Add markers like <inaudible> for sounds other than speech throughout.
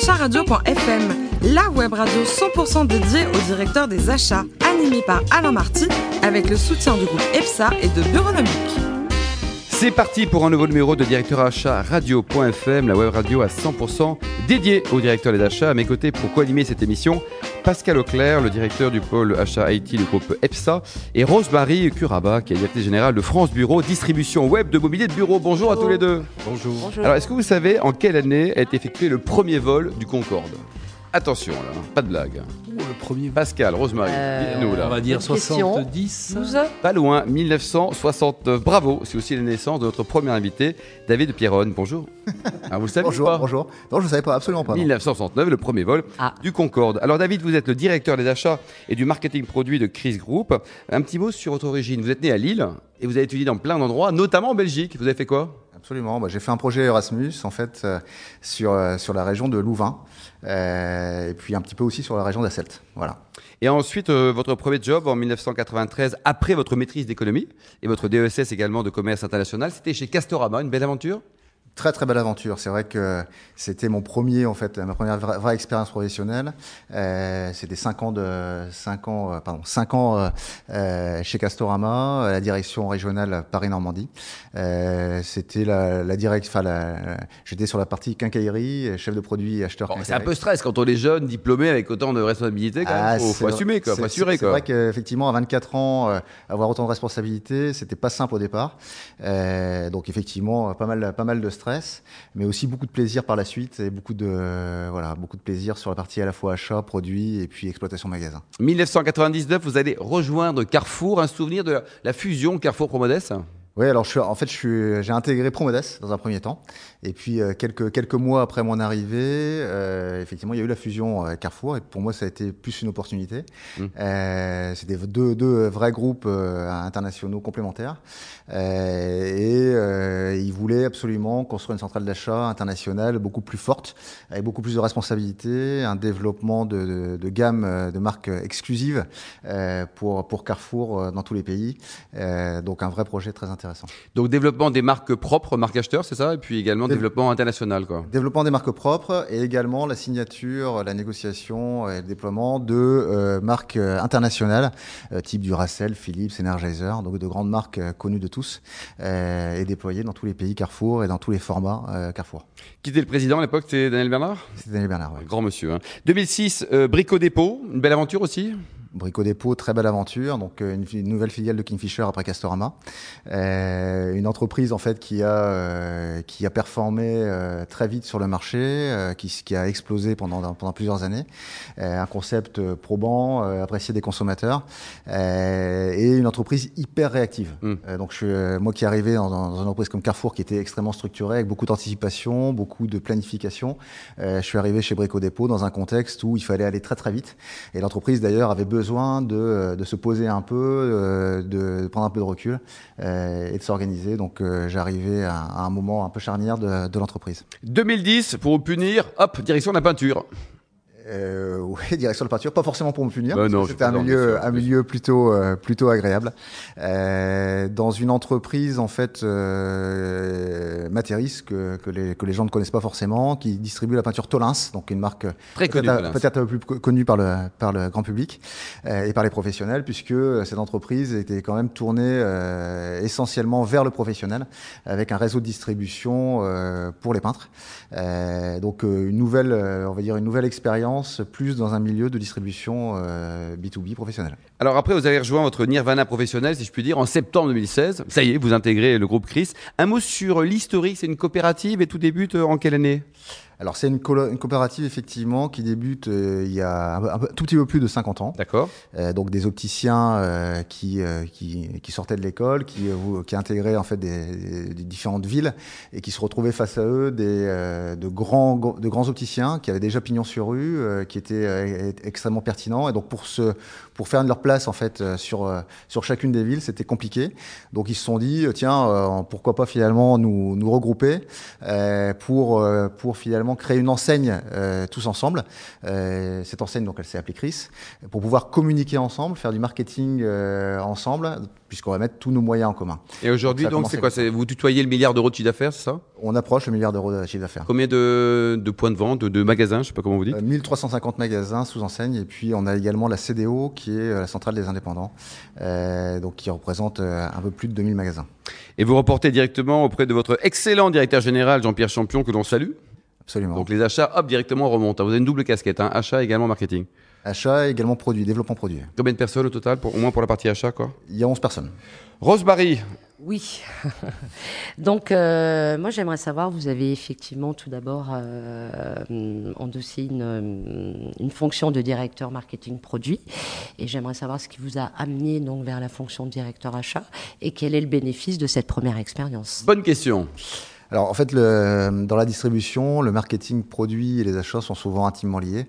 acharadio.fm, la web radio 100% dédiée au directeur des achats, animée par Alain Marty, avec le soutien du groupe EPSA et de Bureonomique. C'est parti pour un nouveau numéro de Directeur Achat Radio.fm, la web radio à 100% dédiée au directeur des achats. À mes côtés, pour co-animer cette émission, Pascal Auclair, le directeur du pôle achat IT du groupe EPSA, et Rose-Marie Curaba, qui est directrice générale de France Bureau, distribution web de mobilier de bureau. Bonjour à tous les deux. Bonjour. Alors, est-ce que vous savez en quelle année a été effectué le premier vol du Concorde? Attention là, pas de blague. le premier. Pascal, Rosemary, Euh, nous On là. va dire Bonne question. 70. 12 Pas loin, 1969. Bravo, c'est aussi la naissance de notre premier invité, David Pierronne. Bonjour. Ah, vous le savez Bonjour, pas bonjour. Non, je ne savais pas, absolument pas. non. 1969, le premier vol Ah. du Concorde. Alors David, vous êtes le directeur des achats et du marketing produit de Chris Group. Un petit mot sur votre origine. Vous êtes né à Lille et vous avez étudié dans plein d'endroits, notamment en Belgique. Vous avez fait quoi? Absolument. Bah, j'ai fait un projet Erasmus, en fait, euh, sur, euh, sur la région de Louvain, euh, et puis un petit peu aussi sur la région d'Asselt. Voilà. Et ensuite, votre premier job en 1993, après votre maîtrise d'économie et votre DESS également de commerce international, c'était chez Castorama, une belle aventure? Très très belle aventure. C'est vrai que c'était mon premier en fait, ma première vraie, vraie expérience professionnelle. Euh, c'était cinq ans de cinq ans, euh, pardon, cinq ans euh, euh, chez Castorama, à la direction régionale Paris Normandie. Euh, c'était la, la direct, enfin, la- j'étais sur la partie quincaillerie, chef de produit, acheteur. Bon, C'est un peu stress quand on est jeune, diplômé, avec autant de responsabilités. Quand Ah, même. faut, c'est faut vrai- assumer, quoi, faut assurer. C'est vrai qu'effectivement, à 24 ans, avoir autant de responsabilités, c'était pas simple au départ. Euh, donc effectivement, pas mal, pas mal de stress, mais aussi beaucoup de plaisir par la suite et beaucoup de, euh, voilà, beaucoup de plaisir sur la partie à la fois achat, produit et puis exploitation magasin. 1999, vous allez rejoindre Carrefour, un souvenir de la, la fusion Carrefour-Promodès? Oui, alors je suis, en fait, je suis, j'ai intégré Promodes dans un premier temps, et puis euh, quelques quelques mois après mon arrivée, euh, effectivement, il y a eu la fusion euh, Carrefour, et pour moi, ça a été plus une opportunité. Mm. Euh, C'était deux deux vrais groupes euh, internationaux complémentaires, euh, et euh, ils voulaient absolument construire une centrale d'achat internationale beaucoup plus forte, avec beaucoup plus de responsabilités, un développement de, de, de gamme de marques exclusives euh, pour pour Carrefour dans tous les pays. Euh, donc un vrai projet très intéressant. Donc développement des marques propres, marques acheteurs, c'est ça? Et puis également développement international. Quoi. Développement des marques propres et également la signature, la négociation et le déploiement de euh, marques euh, internationales, euh, type Duracell, Philips, Energizer, donc de grandes marques euh, connues de tous et déployées dans tous les pays Carrefour et dans tous les formats Carrefour. Qui était le président à l'époque? C'était Daniel Bernard? C'était Daniel Bernard. Un Grand monsieur. hein. 2006, euh, Brico Dépôt, une belle aventure aussi? Brico Dépôt, très belle aventure, donc euh, une, nouvelle filiale de Kingfisher après Castorama, Euh, une entreprise en fait qui a euh, qui a performé euh, très vite sur le marché, qui, qui a explosé pendant pendant plusieurs années, un concept probant, apprécié des consommateurs, et une entreprise hyper réactive. Mm. Euh, donc je suis moi qui arrivais dans, dans une entreprise comme Carrefour qui était extrêmement structurée, avec beaucoup d'anticipation, beaucoup de planification. Je suis arrivé chez Brico Dépôt dans un contexte où il fallait aller très très vite. Et l'entreprise d'ailleurs avait besoin de, euh, de se poser un peu, euh, de prendre un peu de recul euh, et de s'organiser. Donc j'arrivais à, à un moment un peu charnière de, de l'entreprise. 2010, pour vous punir, hop, direction de la peinture. Euh, <laughs> oui, direction de la peinture, pas forcément pour me punir. Je c'était un milieu, sûr, un milieu plutôt, euh, plutôt agréable. Euh, dans une entreprise en fait euh, Materis que, que, les, que les gens ne connaissent pas forcément, qui distribue la peinture Tolins, donc une marque Très peut-être connu. un- Valence. peut-être un peu plus co- connue par le, par le grand public euh, et par les professionnels, puisque euh, cette entreprise était quand même tournée euh, essentiellement vers le professionnel, avec un réseau de distribution euh, pour les peintres. Euh, donc euh, une nouvelle, euh, on va dire une nouvelle expérience, plus dans un milieu de distribution euh, B2B professionnel. Alors après, vous avez rejoint votre Nirvana professionnel, si je puis dire, en septembre 2016. Ça y est, vous intégrez le groupe Chris. Un mot sur l'historique, c'est une coopérative et tout débute euh, en quelle année? Alors c'est une, coopérative effectivement qui débute euh, il y a un, peu- un tout petit peu plus de 50 ans. D'accord. Euh, donc des opticiens euh, qui, qui, qui sortaient de l'école, qui, qui intégraient en fait des, des différentes villes et qui se retrouvaient face à eux des, de, grands, de grands opticiens qui avaient déjà pignon sur rue, qui étaient extrêmement pertinents. Et donc pour, se, pour faire de leur place en fait sur, sur chacune des villes, c'était compliqué. Donc ils se sont dit, tiens, pourquoi pas finalement nous, nous regrouper pour, pour finalement finalement créé une enseigne tous ensemble. cette enseigne, donc, elle s'est appelée Chris, pour pouvoir communiquer ensemble, faire du marketing ensemble, puisqu'on va mettre tous nos moyens en commun. Et aujourd'hui, donc, c'est quoi Vous tutoyez le milliard d'euros de chiffre d'affaires, c'est ça? On approche le milliard d'euros de chiffre d'affaires. Combien de, de, points de vente, de, magasins, je sais pas comment vous dites? 1350 magasins sous enseigne, et puis on a également la CDO, qui est la centrale des indépendants, donc qui représente un peu plus de 2000 magasins. Et vous reportez directement auprès de votre excellent directeur général, Jean-Pierre Champion, que l'on salue Absolument. Donc les achats, hop, directement remontent. Vous avez une double casquette, hein, achat également marketing. Achat également produit, développement produit. Combien de personnes au total, pour, au moins pour la partie achat quoi? Il y a 11 personnes. Rosemary, oui. <laughs> Donc, euh, moi, j'aimerais savoir, vous avez effectivement tout d'abord euh, endossé une, une, fonction de directeur marketing produit. Et j'aimerais savoir ce qui vous a amené donc, vers la fonction de directeur achat et quel est le bénéfice de cette première expérience? Bonne question. Alors en fait, le, dans la distribution, le marketing produit et les achats sont souvent intimement liés,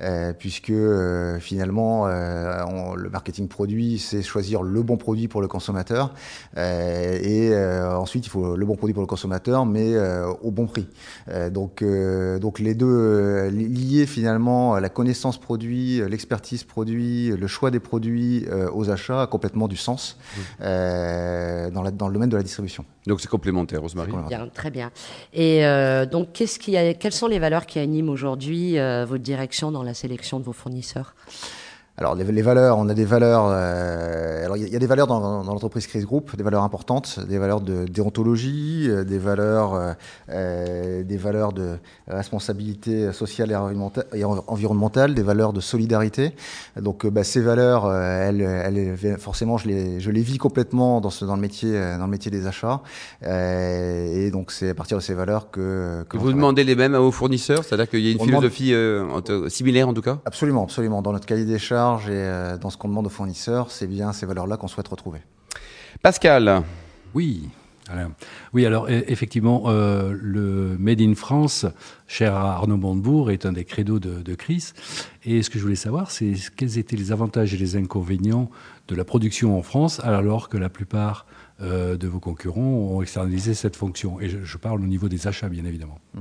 euh, puisque euh, finalement, euh, le marketing produit, c'est choisir le bon produit pour le consommateur, euh, et ensuite il faut le bon produit pour le consommateur, mais au bon prix. donc, donc les deux liés finalement, la connaissance produit, l'expertise produit, le choix des produits aux achats a complètement du sens mmh. dans, la, dans le domaine de la distribution. Donc c'est complémentaire, Rosemary. Bien, très bien. Et euh, donc, qu'est-ce qui a, quelles sont les valeurs qui animent aujourd'hui euh, votre direction dans la sélection de vos fournisseurs? Alors les, valeurs, on a des valeurs. Euh, alors il y, a des valeurs dans, dans l'entreprise Crise Group, des valeurs importantes, des valeurs de déontologie, euh, des valeurs, euh, euh, des valeurs de responsabilité sociale et environnementale, des valeurs de solidarité. Donc bah, ces valeurs, elles, elles, forcément, je les, je les vis complètement dans, ce, dans le métier, dans le métier des achats. et donc c'est à partir de ces valeurs que. que vous demandez les mêmes à vos fournisseurs, c'est-à-dire qu'il y a une philosophie similaire en tout cas? Absolument, absolument. Dans notre cahier des charges et euh, dans ce qu'on demande aux fournisseurs, c'est bien ces valeurs-là qu'on souhaite retrouver. Pascal. Oui. Oui, alors e, effectivement, euh, le Made in France, cher à Arnaud Montebourg, est un des credos de, de Chris. Et ce que je voulais savoir, c'est quels étaient les avantages et les inconvénients de la production en France, alors que la plupart euh, de vos concurrents ont externalisé cette fonction. Et je, parle au niveau des achats, bien évidemment. Mmh.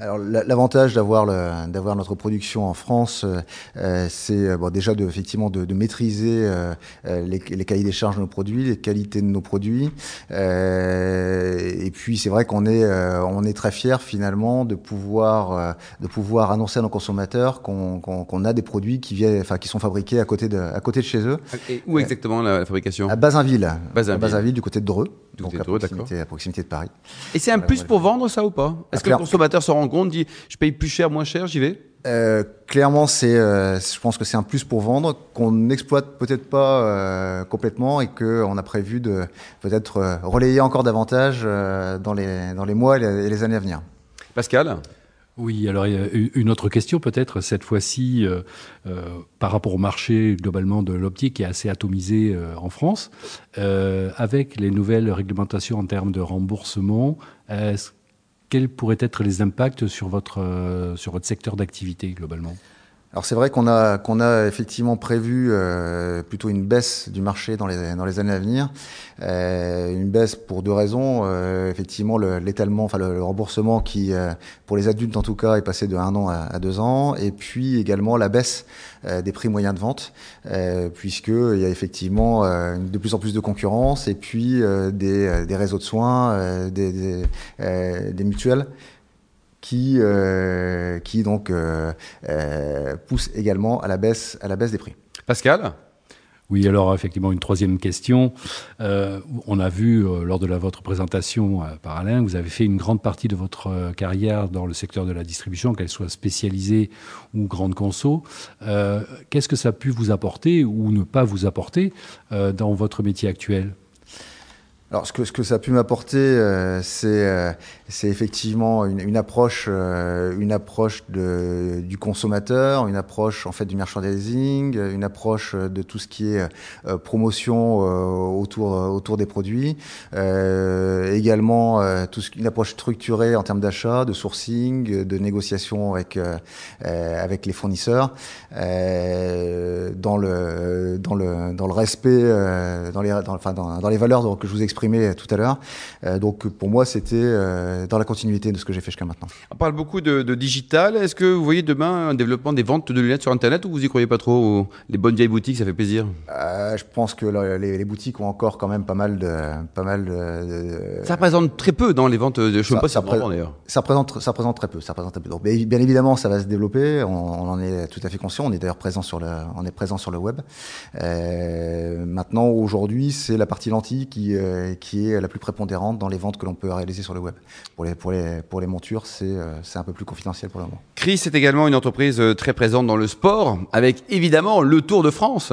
Alors l'avantage d'avoir d'avoir notre production en France, euh, euh, c'est bon, déjà de, effectivement de, de maîtriser euh, les, les, cahiers des charges de nos produits, les qualités de nos produits. et puis c'est vrai qu'on est on est très fier finalement de pouvoir de pouvoir annoncer à nos consommateurs qu'on qu'on a des produits qui viennent, enfin qui sont fabriqués à côté de à côté de chez eux. Et où exactement la, fabrication? À Bazinville. Bazinville. À Bazinville du côté de Dreux. Donc à proximité, à proximité, de Paris. Et c'est un plus pour vendre ça ou pas? Est-ce que le consommateur se rend compte, dit je paye plus cher, moins cher, j'y vais euh, clairement, c'est, euh, je pense que c'est un plus pour vendre qu'on n'exploite peut-être pas euh, complètement et qu'on a prévu de peut-être euh, relayer encore davantage euh, dans les dans les mois et les années à venir. Pascal? Oui, alors une autre question peut-être cette fois-ci euh, euh, par rapport au marché globalement de l'optique qui est assez atomisé euh, en France, avec les nouvelles réglementations en termes de remboursement. quels pourraient être les impacts sur votre secteur d'activité globalement? Alors c'est vrai qu'on a qu'on a effectivement prévu euh, plutôt une baisse du marché dans les dans les années à venir, euh, une baisse pour deux raisons. Euh, effectivement l'étalement, enfin le, remboursement qui pour les adultes en tout cas est passé de un an à, deux ans, et puis également la baisse des prix moyens de vente, puisque il y a effectivement de plus en plus de concurrence et puis des, des réseaux de soins, des, des, des mutuelles qui, euh, qui donc euh, euh, pousse également à la baisse, à la baisse des prix. Pascal? Oui, alors effectivement, une troisième question. Euh, on a vu euh, lors de la, votre présentation euh, par Alain, vous avez fait une grande partie de votre euh, carrière dans le secteur de la distribution, qu'elle soit spécialisée ou grande conso. Euh, Qu'est-ce que ça a pu vous apporter ou ne pas vous apporter dans votre métier actuel? Alors, ce que, ce que ça a pu m'apporter, euh, c'est euh, effectivement une, une approche, euh, une approche de, du consommateur, une approche en fait du merchandising, une approche de tout ce qui est euh, promotion euh, autour, autour des produits, également tout ce, une approche structurée en termes d'achat, de sourcing, de négociation avec, avec les fournisseurs, dans, le, dans, le, dans le respect, dans, les, dans, enfin, dans, dans les valeurs que je vous exprimé tout à l'heure. donc pour moi, c'était dans la continuité de ce que j'ai fait jusqu'à maintenant. On parle beaucoup de, de digital. Est-ce que vous voyez demain un développement des ventes de lunettes sur Internet ou vous y croyez pas trop Les bonnes vieilles boutiques, ça fait plaisir? je pense que les, les, boutiques ont encore quand même pas mal de, pas mal de. Ça représente très peu dans les ventes. Je sais pas si ça, d'ailleurs. Ça représente, ça représente très peu. Ça représente très peu. Donc, bien évidemment, ça va se développer. On, on en est tout à fait conscient. On est d'ailleurs présent sur le, on est présent sur le web. Euh, maintenant, aujourd'hui, c'est la partie lentille qui, euh, qui est la plus prépondérante dans les ventes que l'on peut réaliser sur le web. Pour les, pour les, pour les montures, c'est euh, c'est un peu plus confidentiel pour le moment. Chris est également une entreprise euh, très présente dans le sport, avec évidemment le Tour de France.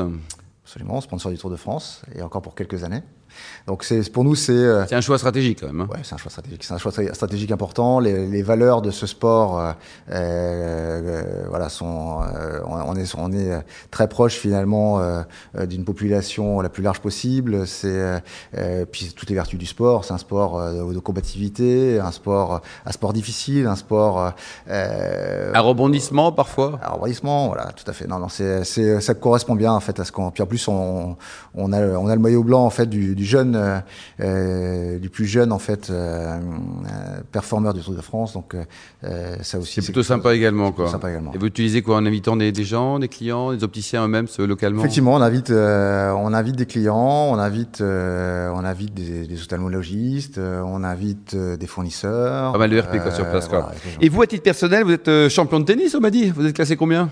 Absolument, sponsor du Tour de France, et encore pour quelques années. Donc c'est pour nous c'est euh, c'est un choix stratégique quand même. Hein. Ouais, c'est un choix stratégique, c'est un choix stratégique important. Les, les valeurs de ce sport, euh, euh, voilà, sont euh, on est on est très proche finalement euh, d'une population la plus large possible. C'est puis toutes les vertus du sport. C'est un sport de, combativité, un sport un sport difficile, un sport un rebondissement parfois? Un rebondissement, voilà, tout à fait. Non non, c'est c'est ça correspond bien en fait à ce qu'on. Puis en plus on on a on a le maillot blanc en fait du, du jeune, euh, euh, du plus jeune en fait euh, performeur du Tour de France. Donc ça aussi. C'est plutôt sympa également, quoi. Sympa également. Et vous utilisez quoi en invitant des, gens, des clients, des opticiens eux-mêmes localement? Effectivement, on invite, on invite des clients, on invite, on invite des, des ophtalmologistes, on invite des fournisseurs. Pas mal de RP quoi, sur place. Quoi. Et vous, à titre personnel, vous êtes champion de tennis, on m'a dit. Vous êtes classé combien?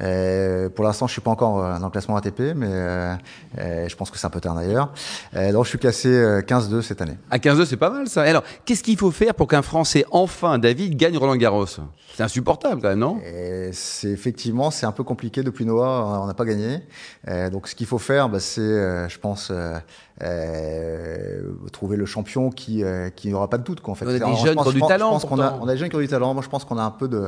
Euh, pour l'instant, je suis pas encore euh, dans le classement ATP, mais euh, euh, je pense que c'est un peu tard d'ailleurs. Euh, donc, je suis classé 15-2 cette année. À 15-2, c'est pas mal ça. Alors, qu'est-ce qu'il faut faire pour qu'un Français, enfin, David, gagne Roland Garros? C'est insupportable quand même, non? C'est effectivement, c'est un peu compliqué depuis Noah, on n'a pas gagné. donc, ce qu'il faut faire, bah, c'est, je pense, trouver le champion qui qui n'aura pas de doute. Quoi, en fait. On a des jeunes qui ont du talent. Je pense qu'on a, on a des jeunes qui ont du talent. Moi, je pense qu'on a un peu de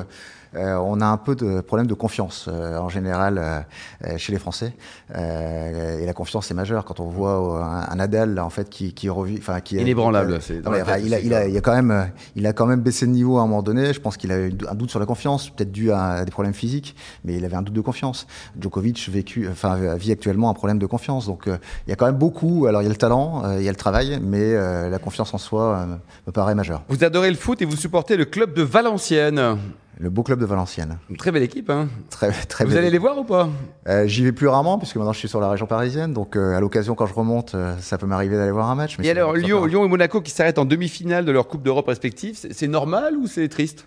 euh, on a un peu de problème de confiance euh, en général euh, chez les Français. et la confiance est majeure quand on voit un, Nadal en fait qui qui revit, enfin qui inébranlable. il, a, il, a, il a quand même il a quand même baissé de niveau à un moment donné. Je pense qu'il avait un doute sur la confiance, peut-être dû à des problèmes physiques, mais il avait un doute de confiance. Djokovic vécu, enfin vit actuellement un problème de confiance. Donc il y a quand même beaucoup. Alors il y a le talent, il y a le travail, mais la confiance en soi me paraît majeure. Vous adorez le foot et vous supportez le club de Valenciennes. Le beau club de Valenciennes. Une très belle équipe, hein Très, très Vous allez les voir ou pas? Euh, J'y vais plus rarement, puisque maintenant je suis sur la région parisienne. Donc, euh, à l'occasion, quand je remonte, euh, ça peut m'arriver d'aller voir un match. Mais et alors, Lyon, Lyon et Monaco qui s'arrêtent en demi-finale de leur Coupe d'Europe respective, c'est normal ou c'est triste?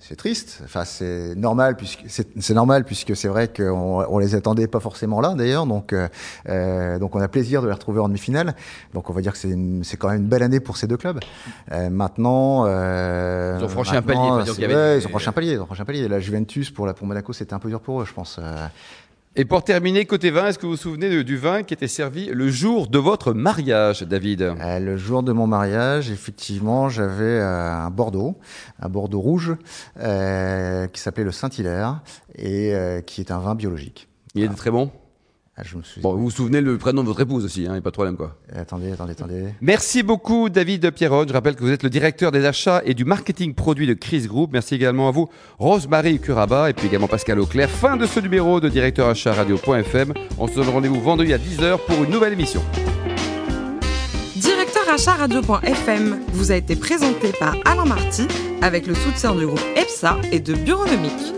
C'est triste. Enfin, c'est normal puisque c'est normal puisque c'est vrai qu'on on les attendait pas forcément là d'ailleurs. Donc, euh, euh, donc on a plaisir de les retrouver en demi-finale. Donc on va dire que c'est c'est quand même une belle année pour ces deux clubs. Euh, maintenant, euh, ils ont franchi un palier. Ouais, ils ont franchi un palier. Ils ont franchi un palier. La Juventus pour la pour Monaco, c'était un peu dur pour eux, je pense. Et pour terminer, côté vin, est-ce que vous vous souvenez du vin qui était servi le jour de votre mariage, David? Euh, Le jour de mon mariage, effectivement, j'avais euh, un Bordeaux, un Bordeaux rouge, euh, qui s'appelait le Saint-Hilaire, et qui est un vin biologique. Il est très bon? Ah, je me suis... Bon, vous vous souvenez le prénom de votre épouse aussi, il hein, n'y a pas de problème quoi. Eh, attendez, attendez, attendez. Merci beaucoup David Pierrot. Je rappelle que vous êtes le directeur des achats et du marketing produit de Chris Group. Merci également à vous Rosemary Curaba et puis également Pascal Auclair. Fin de ce numéro de directeur achat radio.fm. On se donne rendez-vous vendredi à 10h pour une nouvelle émission. Directeur achat radio.fm vous a été présenté par Alain Marty avec le soutien du groupe EPSA et de Bureaunomique.